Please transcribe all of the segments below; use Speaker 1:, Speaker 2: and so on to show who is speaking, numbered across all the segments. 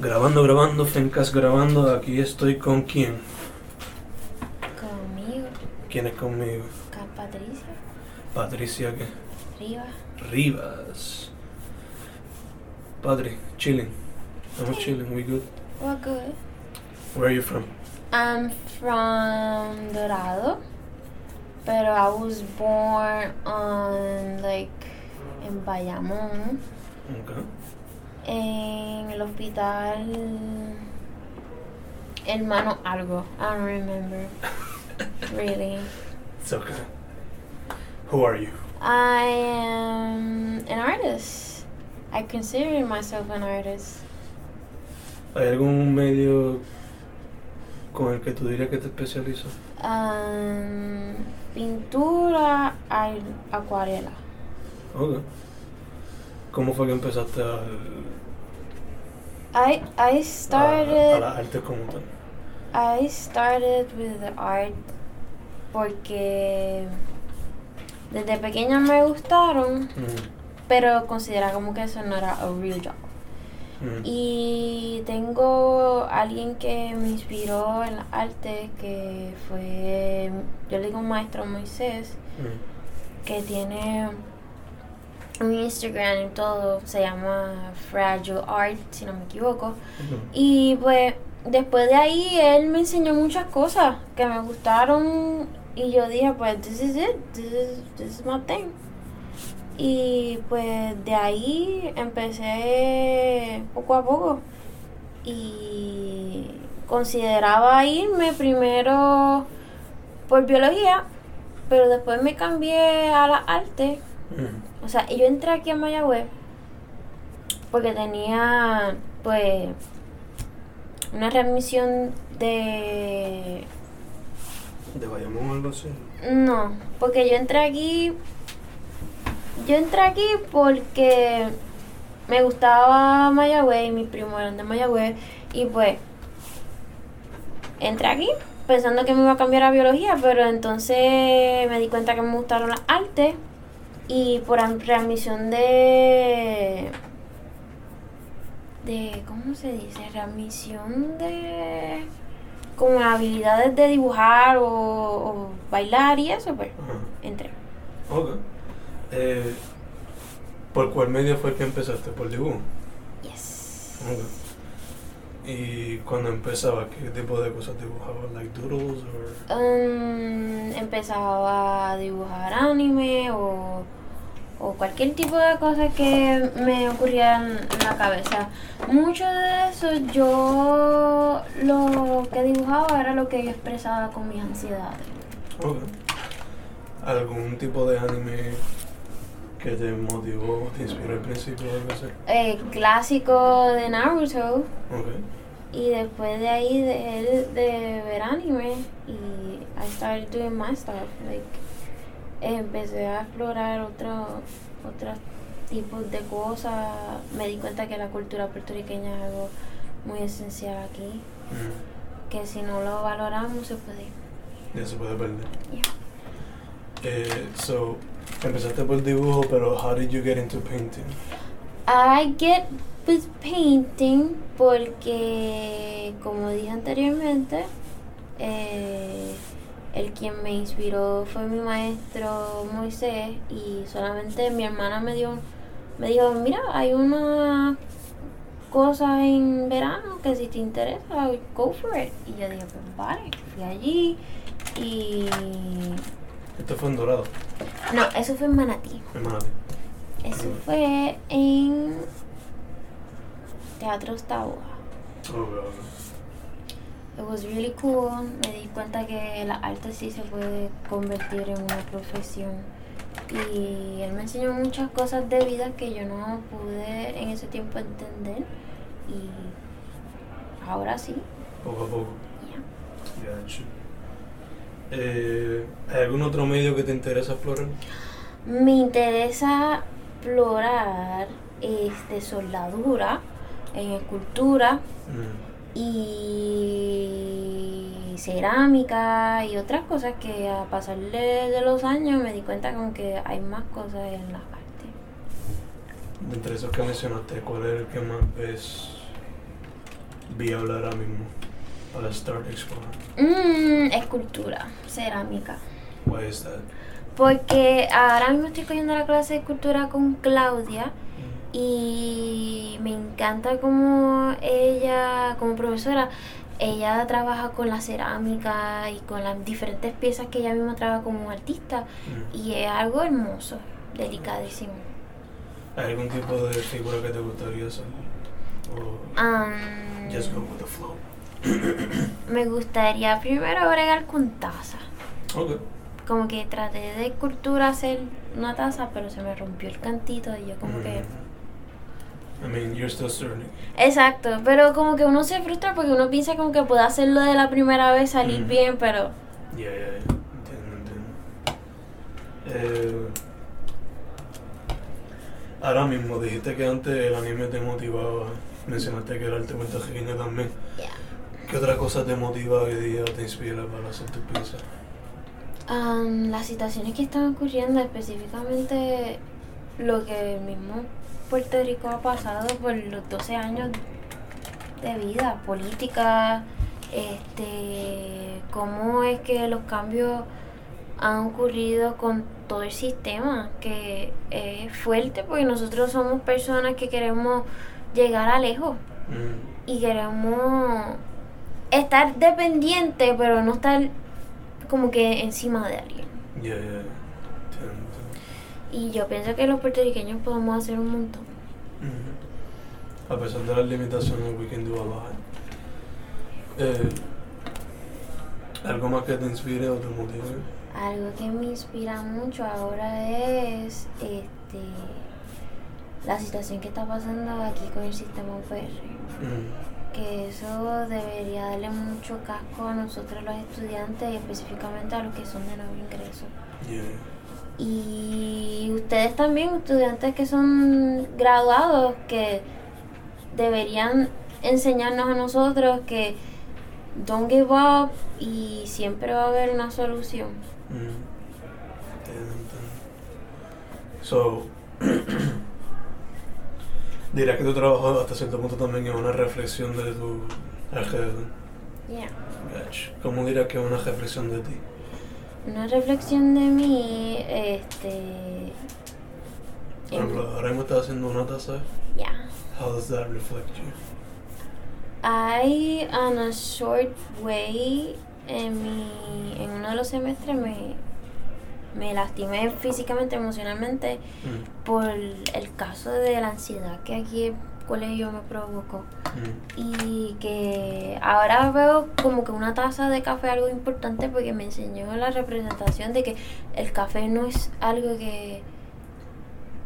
Speaker 1: Grabando, grabando, Fencas grabando. Aquí estoy con quién.
Speaker 2: Conmigo,
Speaker 1: ¿Quién es conmigo?
Speaker 2: acá Patricia,
Speaker 1: Patricia ¿qué?
Speaker 2: Riva.
Speaker 1: Rivas. Padre, chilling. Estamos chilling, we good.
Speaker 2: What good?
Speaker 1: Where are you from?
Speaker 2: I'm from Dorado, pero I was born on like en Bayamón,
Speaker 1: Okay.
Speaker 2: En el hospital Hermano Algo. I don't remember really.
Speaker 1: It's okay. Who are you?
Speaker 2: I am an artist. I consider myself an artist.
Speaker 1: ¿Hay algún medio con el que tú dirías que te especializas?
Speaker 2: Um, pintura, al- acuarela.
Speaker 1: Ok. ¿Cómo fue que empezaste a,
Speaker 2: I I started
Speaker 1: a como tal?
Speaker 2: I started with the art porque desde pequeña me gustaron,
Speaker 1: Mm,
Speaker 2: pero consideraba como que eso no era a real job.
Speaker 1: mm,
Speaker 2: Y tengo alguien que me inspiró en la arte que fue yo le digo maestro Moisés
Speaker 1: mm.
Speaker 2: que tiene un Instagram y todo, se llama Fragile Art, si no me equivoco. Y pues después de ahí él me enseñó muchas cosas que me gustaron y yo dije pues this is it, this is, this is my thing. Y pues de ahí empecé poco a poco y consideraba irme primero por biología, pero después me cambié a la arte
Speaker 1: Mm.
Speaker 2: o sea, yo entré aquí a Mayagüez porque tenía, pues, una readmisión de...
Speaker 1: ¿De Bayamón o algo así?
Speaker 2: No, porque yo entré aquí... Yo entré aquí porque me gustaba Mayagüez y mis primos eran de Mayagüez y pues entré aquí pensando que me iba a cambiar a biología, pero entonces me di cuenta que me gustaron las artes y por readmisión de de ¿cómo se dice? readmisión de como habilidades de dibujar o, o bailar y eso pues
Speaker 1: Ajá.
Speaker 2: entré.
Speaker 1: Ok. Eh, ¿Por cuál medio fue que empezaste? ¿Por dibujo?
Speaker 2: Yes.
Speaker 1: Ok. ¿Y cuando empezaba, qué tipo de cosas dibujabas? ¿Like doodles or...?
Speaker 2: Um, empezaba a dibujar anime o, o cualquier tipo de cosa que me ocurriera en la cabeza. Mucho de eso yo lo que dibujaba era lo que yo expresaba con mis ansiedades.
Speaker 1: Ok. ¿Algún tipo de anime que te motivó, te inspiró al principio o algo así?
Speaker 2: Eh, clásico de Naruto
Speaker 1: Ok.
Speaker 2: y después de ahí dejé de ver anime y I started doing my stuff. Like, empecé a explorar otro, otros tipos de cosas. Me di cuenta que la cultura puertorriqueña es algo muy esencial aquí,
Speaker 1: Mm.
Speaker 2: que si no lo valoramos se puede.
Speaker 1: Ya se puede perder.
Speaker 2: Yeah.
Speaker 1: Eh, so, empezaste por dibujo, pero how did you get into painting?
Speaker 2: I get with painting porque, como dije anteriormente, eh, el quien me inspiró fue mi maestro Moisés y solamente mi hermana me dio, me dijo, mira, hay una cosa en verano que si te interesa, go for it. Y yo dije, pues vale, fui allí y...
Speaker 1: Esto fue en Dorado,
Speaker 2: No, eso fue en Manatí.
Speaker 1: en Manatí.
Speaker 2: Eso fue en Teatro
Speaker 1: ok.
Speaker 2: It was really cool. Me di cuenta que la arte sí se puede convertir en una profesión. Y él me enseñó muchas cosas de vida que yo no pude en ese tiempo entender. Y ahora sí.
Speaker 1: Poco a poco.
Speaker 2: ya.
Speaker 1: Gotcha. Eh, ¿Hay algún otro medio que te interesa explorar?
Speaker 2: Me interesa explorar este, soldadura en escultura
Speaker 1: Mm.
Speaker 2: Y cerámica y otras cosas que a pasar de, de los años me di cuenta como que hay más cosas en la arte.
Speaker 1: Entre esos que mencionaste, ¿cuál es el que más ves vi hablar ahora mismo para start exploring?
Speaker 2: Mm, escultura, cerámica.
Speaker 1: Why is that?
Speaker 2: Porque ahora mismo estoy cogiendo la clase de escultura con Claudia y me encanta como ella, como profesora, ella trabaja con la cerámica y con las diferentes piezas que ella misma trabaja como artista
Speaker 1: Mm.
Speaker 2: y es algo hermoso, delicadísimo.
Speaker 1: ¿Hay algún tipo de figura que te gustaría hacer? O
Speaker 2: Am,
Speaker 1: just go with the flow?
Speaker 2: me gustaría primero bregar con taza.
Speaker 1: Ok.
Speaker 2: Como que traté de escultura hacer una taza, pero se me rompió el cantito y yo como que...
Speaker 1: Mm. I mean, you're still learning.
Speaker 2: Exacto, pero como que uno se frustra porque uno piensa como que puede hacerlo de la primera vez, salir
Speaker 1: Ujú.
Speaker 2: bien, pero...
Speaker 1: Ya, ya, ya. Entiendo, entiendo. Eh, ahora mismo dijiste que antes el anime te motivaba. Mencionaste que el arte puertorriqueño también.
Speaker 2: ya.
Speaker 1: ¿Qué otra cosa te motiva hoy día o te inspira para hacer tus piezas?
Speaker 2: Am, las situaciones que están ocurriendo, específicamente lo que el mismo Puerto Rico ha pasado por los 12 años de vida, política, este, cómo es que los cambios han ocurrido con todo el sistema, que es fuerte porque nosotros somos personas que queremos llegar a lejos y queremos estar dependiente, pero no estar como que encima de alguien. Y yo pienso que los puertorriqueños podemos hacer un montón.
Speaker 1: Ujú. A pesar de las limitaciones, we can do a lot. Eh, ¿Algo más que te inspire o te motive?
Speaker 2: Algo que me inspira mucho ahora es este la situación que está pasando aquí con el sistema UPR.
Speaker 1: Mm,
Speaker 2: Que eso debería darle mucho casco a nosotros los estudiantes y específicamente a los que son de nuevo ingreso.
Speaker 1: yeah.
Speaker 2: Y ustedes también, estudiantes que son graduados, que deberían enseñarnos a nosotros que don't give up y siempre va a haber una solución.
Speaker 1: Mm. So, dirías que tu trabajo hasta cierto punto también es una reflexión de tu alrededor.
Speaker 2: Yeah.
Speaker 1: ¿Cómo dirías que es una reflexión de ti?
Speaker 2: Una reflexión de mí, este...
Speaker 1: Por ejemplo, ahora mismo estás haciendo una taza.
Speaker 2: Yeah.
Speaker 1: How does that reflect you?
Speaker 2: I, on a short way, en, mi, en uno de los semestres me, me lastimé físicamente, emocionalmente,
Speaker 1: Mm,
Speaker 2: por el caso de la ansiedad que aquí el colegio me provocó.
Speaker 1: mm,
Speaker 2: Y que ahora veo como que una taza de café algo importante porque me enseñó la representación de que el café no es algo que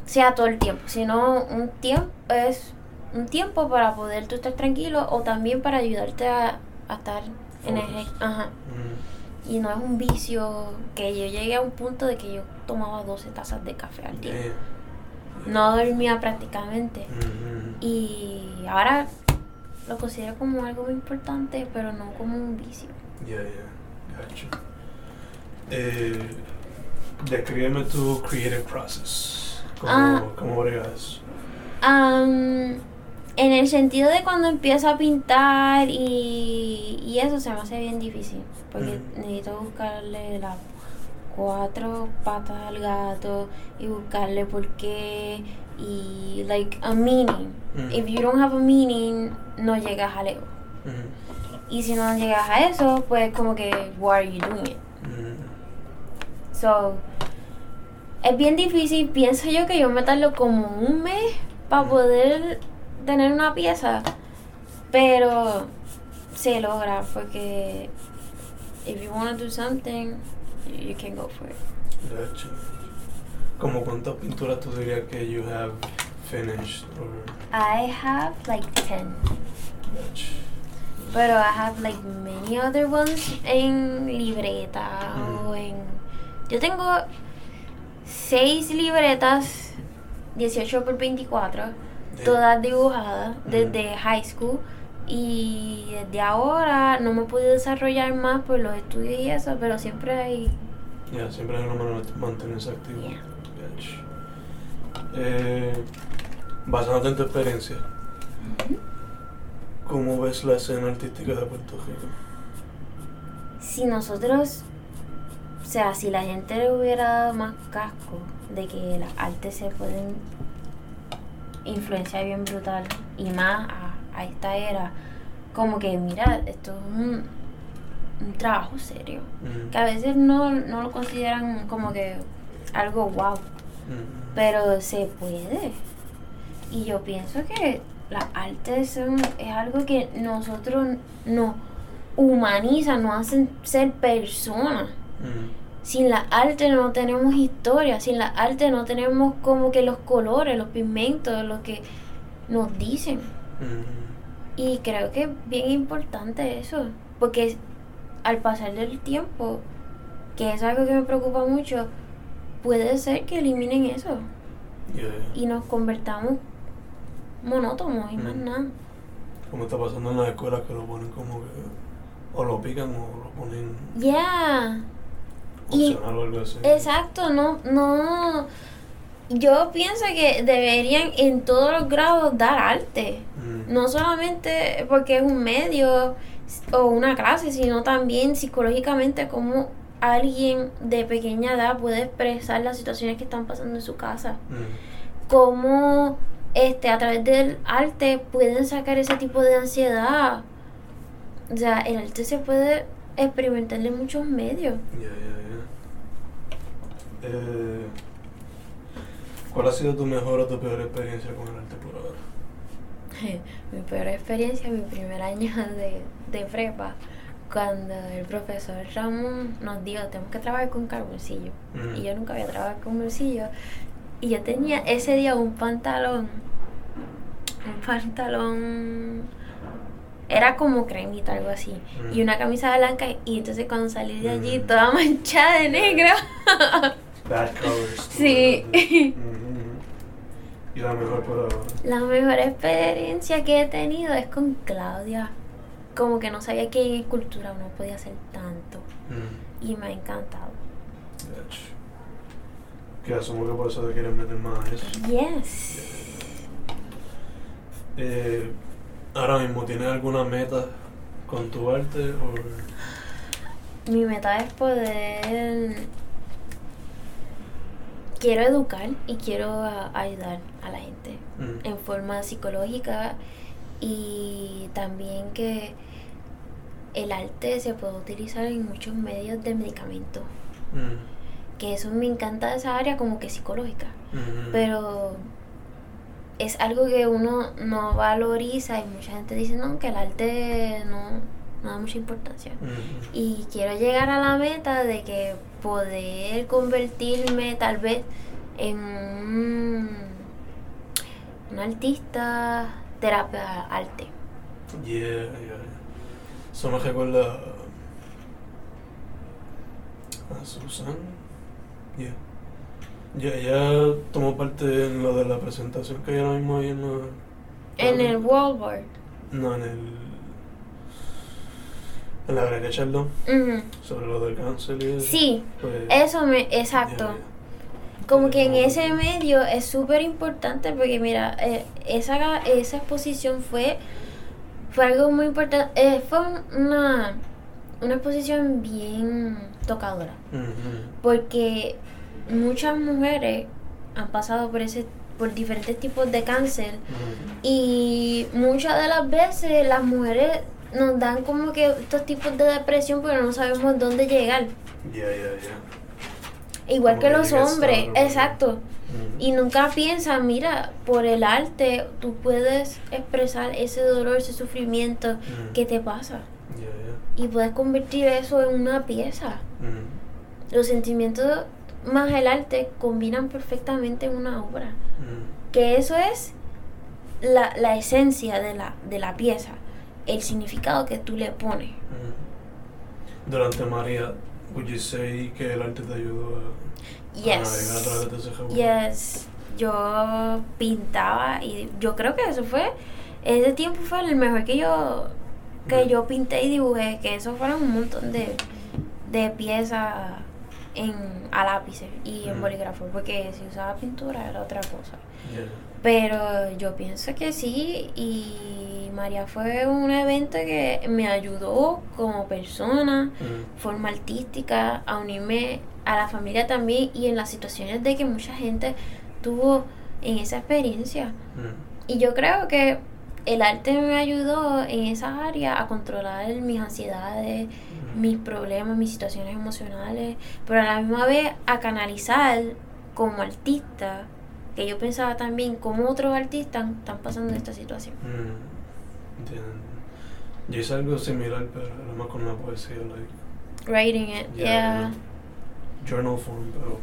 Speaker 2: sea todo el tiempo, sino un tiempo es un tiempo para poder tú estar tranquilo o también para ayudarte a, a estar energético. Ajá.
Speaker 1: mm.
Speaker 2: Y no es un vicio que yo llegué a un punto de que yo tomaba 12 tazas de café al día. No dormía prácticamente.
Speaker 1: Mm, mm.
Speaker 2: Y ahora lo considero como algo muy importante, pero no como un vicio.
Speaker 1: Ya, ya, gotcha. Eh, descríbeme tu creative process. ¿Cómo,
Speaker 2: Ah.
Speaker 1: cómo?
Speaker 2: Am, en el sentido de cuando empiezo a pintar y, y eso se me hace bien difícil, porque
Speaker 1: Mm.
Speaker 2: necesito buscarle las cuatro patas al gato y buscarle por qué y like a meaning.
Speaker 1: Mm.
Speaker 2: If you don't have a meaning, no llegas al ego.
Speaker 1: Mm,
Speaker 2: Y si no llegas a eso, pues como que, why are you doing it?
Speaker 1: mm,
Speaker 2: So, es bien difícil. Pienso yo que yo me tardo como un mes para poder tener una pieza. Pero se logra porque if you want to do something, you can go for it.
Speaker 1: ¿Cómo cuántas pinturas tú dirías que you have finished? Or,
Speaker 2: I have like 10.
Speaker 1: gotcha.
Speaker 2: Pero I have like many other ones en libreta
Speaker 1: Mm.
Speaker 2: o en... Yo tengo seis libretas 18 por 24,
Speaker 1: Damn.
Speaker 2: todas dibujadas
Speaker 1: Mm.
Speaker 2: desde high school y desde ahora no me pude desarrollar más por los estudios y eso, pero siempre hay...
Speaker 1: Ya, siempre hay una manera de mantenerse activo.
Speaker 2: Yeah.
Speaker 1: Eh, basándote en tu experiencia, ¿Cómo ves la escena artística de Puerto Rico?
Speaker 2: Si nosotros, o sea, si la gente le hubiera dado más casco de que las artes se pueden influenciar bien brutal y más a, a esta era, como que mira, esto es un, un trabajo serio, que a veces no, no lo consideran como que algo wow,
Speaker 1: mm,
Speaker 2: pero se puede. Y yo pienso que las artes son, es algo que nosotros nos humanizan, nos hacen ser personas.
Speaker 1: mm,
Speaker 2: Sin la arte no tenemos historia, sin la arte no tenemos como que los colores, los pigmentos, lo que nos dicen.
Speaker 1: mm,
Speaker 2: Y creo que es bien importante eso, porque al pasar del tiempo, que es algo que me preocupa mucho, puede ser que eliminen eso
Speaker 1: yeah.
Speaker 2: y nos convertamos monótonos y más
Speaker 1: Mm.
Speaker 2: nada.
Speaker 1: Como está pasando en las escuelas que lo ponen como que o lo pican o lo ponen
Speaker 2: Ya. Y-
Speaker 1: opcional o algo así.
Speaker 2: Exacto, no, no. Yo pienso que deberían en todos los grados dar arte.
Speaker 1: Mm,
Speaker 2: No solamente porque es un medio o una clase, sino también psicológicamente cómo alguien de pequeña edad puede expresar las situaciones que están pasando en su casa.
Speaker 1: mm,
Speaker 2: Cómo este, a través del arte pueden sacar ese tipo de ansiedad. O sea, el arte se puede experimentar en muchos medios.
Speaker 1: ya, ya, ya. Eh, ¿Cuál ha sido tu mejor o tu peor experiencia con el arte por ahora?
Speaker 2: mi peor experiencia, mi primer año de, de prepa, cuando el profesor Ramón nos dijo, tenemos que trabajar con carboncillo. Y yo nunca había trabajado con bolsillo. Y yo tenía ese día un pantalón, un pantalón, era como cremita, algo así. Y una camisa blanca. Y entonces cuando salí de allí, toda manchada de negro.
Speaker 1: Bad colors.
Speaker 2: Sí.
Speaker 1: Y la mejor por.
Speaker 2: La mejor experiencia que he tenido es con Claudia. Como que no sabía que en escultura uno podía hacer tanto.
Speaker 1: Mm,
Speaker 2: Y me ha encantado.
Speaker 1: Que asumo que por eso te quieres meter más a eso.
Speaker 2: Yes.
Speaker 1: Eh, ahora mismo, ¿tienes alguna meta con tu arte? O...
Speaker 2: Mi meta es poder. Quiero educar y quiero ayudar a la gente
Speaker 1: Mm,
Speaker 2: en forma psicológica y también que el arte se puede utilizar en muchos medios de medicamentos.
Speaker 1: mm,
Speaker 2: Que eso me encanta esa área como que psicológica.
Speaker 1: mm,
Speaker 2: pero es algo que uno no valoriza y mucha gente dice no que el arte no, no da mucha importancia
Speaker 1: mm,
Speaker 2: y quiero llegar a la meta de que poder convertirme tal vez en un, un artista terapia arte
Speaker 1: Yeah, yeah, yeah. Eso me recuerda a Susan. Yeah. Ya, ella tomó parte en lo de la presentación que hay ahora mismo ahí en la...
Speaker 2: en el Walmart
Speaker 1: No, en el... En la Chaldón,
Speaker 2: Ujú.
Speaker 1: sobre lo del cáncer y eso.
Speaker 2: sí
Speaker 1: Pues,
Speaker 2: eso me
Speaker 1: yeah,
Speaker 2: exacto
Speaker 1: yeah.
Speaker 2: Como que en ese medio es súper importante porque mira, eh, esa, esa exposición fue, fue algo muy importante, eh, fue una, una exposición bien tocadora. Porque muchas mujeres han pasado por ese por diferentes tipos de cáncer y muchas de las veces las mujeres nos dan como que estos tipos de depresión porque no sabemos dónde llegar.
Speaker 1: Yeah, yeah, yeah.
Speaker 2: Igual
Speaker 1: Como
Speaker 2: que los hombres
Speaker 1: punto.
Speaker 2: exacto. Y nunca piensa, mira, por el arte tú puedes expresar ese dolor, ese sufrimiento que te pasa.
Speaker 1: Yeah, yeah.
Speaker 2: Y puedes convertir eso en una pieza. Los sentimientos más el arte combinan perfectamente en una obra. Que eso es la, la esencia de la, de la pieza, el significado que tú le pones.
Speaker 1: Durante María, would you say que el arte te ayudó a, a navegar a través
Speaker 2: Yes.
Speaker 1: de ese revuelo?
Speaker 2: Yes. Yo pintaba y yo creo que eso fue, ese tiempo fue el mejor que yo, que yo pinté y dibujé, que eso fueron un montón de, de piezas en, a lápices y en
Speaker 1: Mm.
Speaker 2: bolígrafo, porque si usaba pintura era otra cosa.
Speaker 1: Yeah.
Speaker 2: Pero yo pienso que sí y María fue un evento que me ayudó como persona,
Speaker 1: Mm.
Speaker 2: forma artística, a unirme a la familia también y en las situaciones de que mucha gente tuvo en esa experiencia.
Speaker 1: Mm.
Speaker 2: Y yo creo que el arte me ayudó en esa área a controlar mis ansiedades,
Speaker 1: Mm.
Speaker 2: mis problemas, mis situaciones emocionales, pero a la misma vez a canalizar como artista, que yo pensaba también cómo otros artistas están pasando esta situación.
Speaker 1: Mm. Entiendo. Yo hice algo similar, pero era más con una poesía, like,
Speaker 2: Writing it,
Speaker 1: Yeah,
Speaker 2: yeah.
Speaker 1: journal form, pero,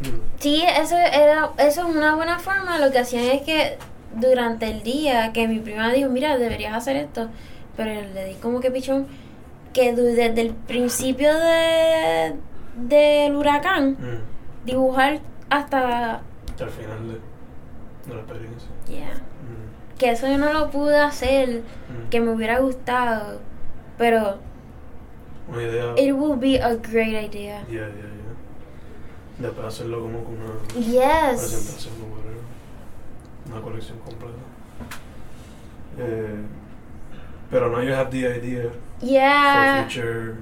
Speaker 1: pues, mm.
Speaker 2: Sí, eso, era, eso es una buena forma. Lo que hacían es que durante el día que mi prima dijo, mira, deberías hacer esto, pero le di como que pichón, que desde el principio de, del huracán,
Speaker 1: Mm.
Speaker 2: dibujar hasta...
Speaker 1: Hasta el final de, de la experiencia.
Speaker 2: Yeah.
Speaker 1: Mm.
Speaker 2: Que eso yo no lo pude hacer,
Speaker 1: Mm.
Speaker 2: que me hubiera gustado, pero
Speaker 1: Una idea.
Speaker 2: it would be a great idea.
Speaker 1: Yeah, yeah, yeah. Después hacerlo como con una
Speaker 2: Yes.
Speaker 1: presentación. Una colección completa. Eh, pero now you have the idea
Speaker 2: Yeah.
Speaker 1: for future.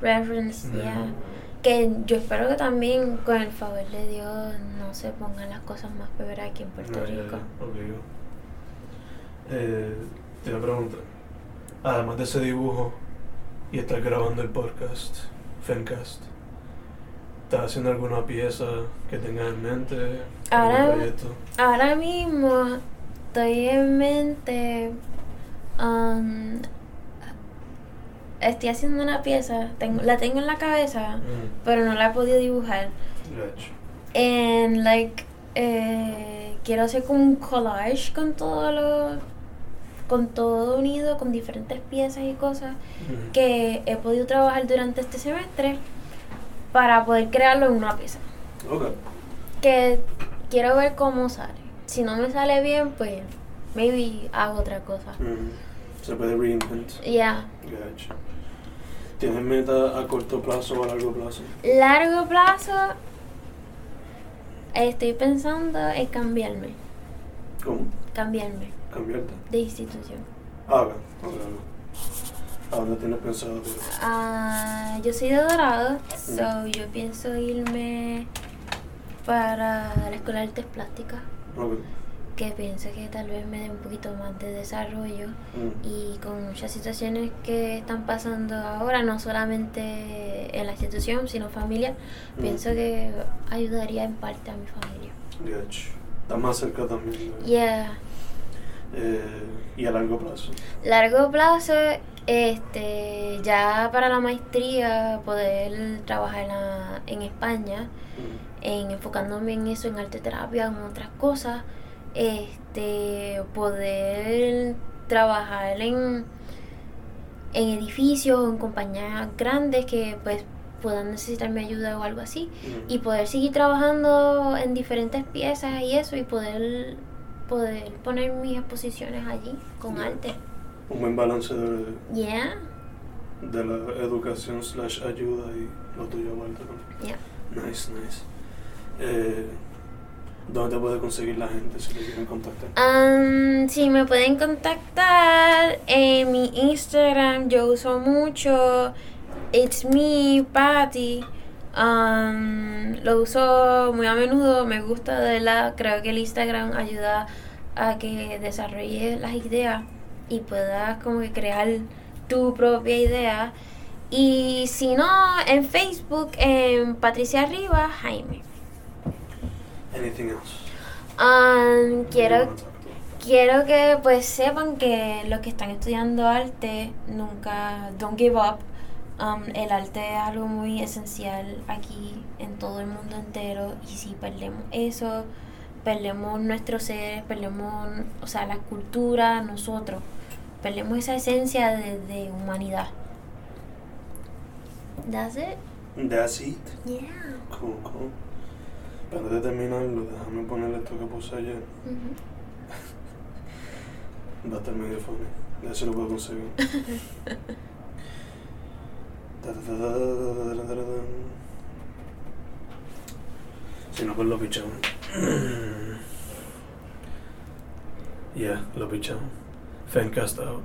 Speaker 2: Reference,
Speaker 1: Mm.
Speaker 2: yeah. Que yo espero que también, con el favor de Dios, no se pongan las cosas más peores aquí en Puerto
Speaker 1: No,
Speaker 2: Rico.
Speaker 1: ya, obligado. Eh, te voy a preguntar. Además de ese dibujo y estar grabando el podcast, Fencast, ¿estás haciendo alguna pieza que tengas en mente? ¿Algún
Speaker 2: Ahora-? Ahora mismo estoy en mente. um, estoy haciendo una pieza, tengo, la tengo en la cabeza,
Speaker 1: Mm,
Speaker 2: pero no la he podido dibujar. And like, eh, quiero hacer como un collage con todo lo. Con todo unido, con diferentes piezas y cosas que he podido trabajar durante este semestre para poder crearlo en una pieza.
Speaker 1: Ok.
Speaker 2: Que quiero ver cómo sale. Si no me sale bien, pues maybe hago otra cosa.
Speaker 1: Se puede reinvent.
Speaker 2: Ya.
Speaker 1: Gotcha. ¿Tienes meta a corto plazo o a largo plazo?
Speaker 2: Largo plazo, estoy pensando en cambiarme.
Speaker 1: ¿Cómo?
Speaker 2: Cambiarme
Speaker 1: Cambiarte.
Speaker 2: de institución.
Speaker 1: Ah, ok. ¿A dónde tienes pensado?
Speaker 2: Ah, yo soy de Dorado, so yo pienso irme para la Escuela de Artes Plásticas,
Speaker 1: Ok.
Speaker 2: que pienso que tal vez me dé un poquito más de desarrollo
Speaker 1: Mm.
Speaker 2: y con muchas situaciones que están pasando ahora, no solamente en la institución, sino familia,
Speaker 1: Mm.
Speaker 2: pienso que ayudaría en parte a mi familia.
Speaker 1: Estás más cerca también. ¿no?
Speaker 2: Yeah.
Speaker 1: Eh, y a largo plazo.
Speaker 2: Largo plazo, este, ya para la maestría, poder trabajar en, la- en España,
Speaker 1: Mm.
Speaker 2: en enfocándome en eso, en arte terapia, en otras cosas, este, poder trabajar en, en edificios, en compañías grandes que pues puedan necesitar mi ayuda o algo así,
Speaker 1: Mm.
Speaker 2: y poder seguir trabajando en diferentes piezas y eso, y poder, poder poner mis exposiciones allí con arte.
Speaker 1: Un buen balance de,
Speaker 2: Yeah,
Speaker 1: de la educación slash ayuda y lo tuyo aparte. ¿no?
Speaker 2: yeah.
Speaker 1: Nice, nice. Eh, ¿Dónde te puede conseguir la gente si te quieren contactar?
Speaker 2: Um, sí, me pueden contactar en mi Instagram. Yo uso mucho It's Me, Patty. Um, lo uso muy a menudo. Me gusta de la. Creo que el Instagram ayuda a que desarrolles las ideas y puedas como que crear tu propia idea. Y si no, en Facebook, en Patricia Arriba, Jaime.
Speaker 1: Anything else?
Speaker 2: Um, quiero? Quiero que pues sepan que los que están estudiando arte nunca don't give up. Um, el arte es algo muy esencial aquí en todo el mundo entero y si perdemos eso, perdemos nuestro ser, perdemos, o sea, la cultura, nosotros, perdemos esa esencia de, de humanidad. That's it.
Speaker 1: That's it.
Speaker 2: Yeah.
Speaker 1: Cool, cool. Antes de terminarlo, déjame ponerle esto que puse ayer. Va a estar medio funny. A ver si lo puedo conseguir. Si no, pues lo pichamos. Yeah, lo pichamos. Fencast out.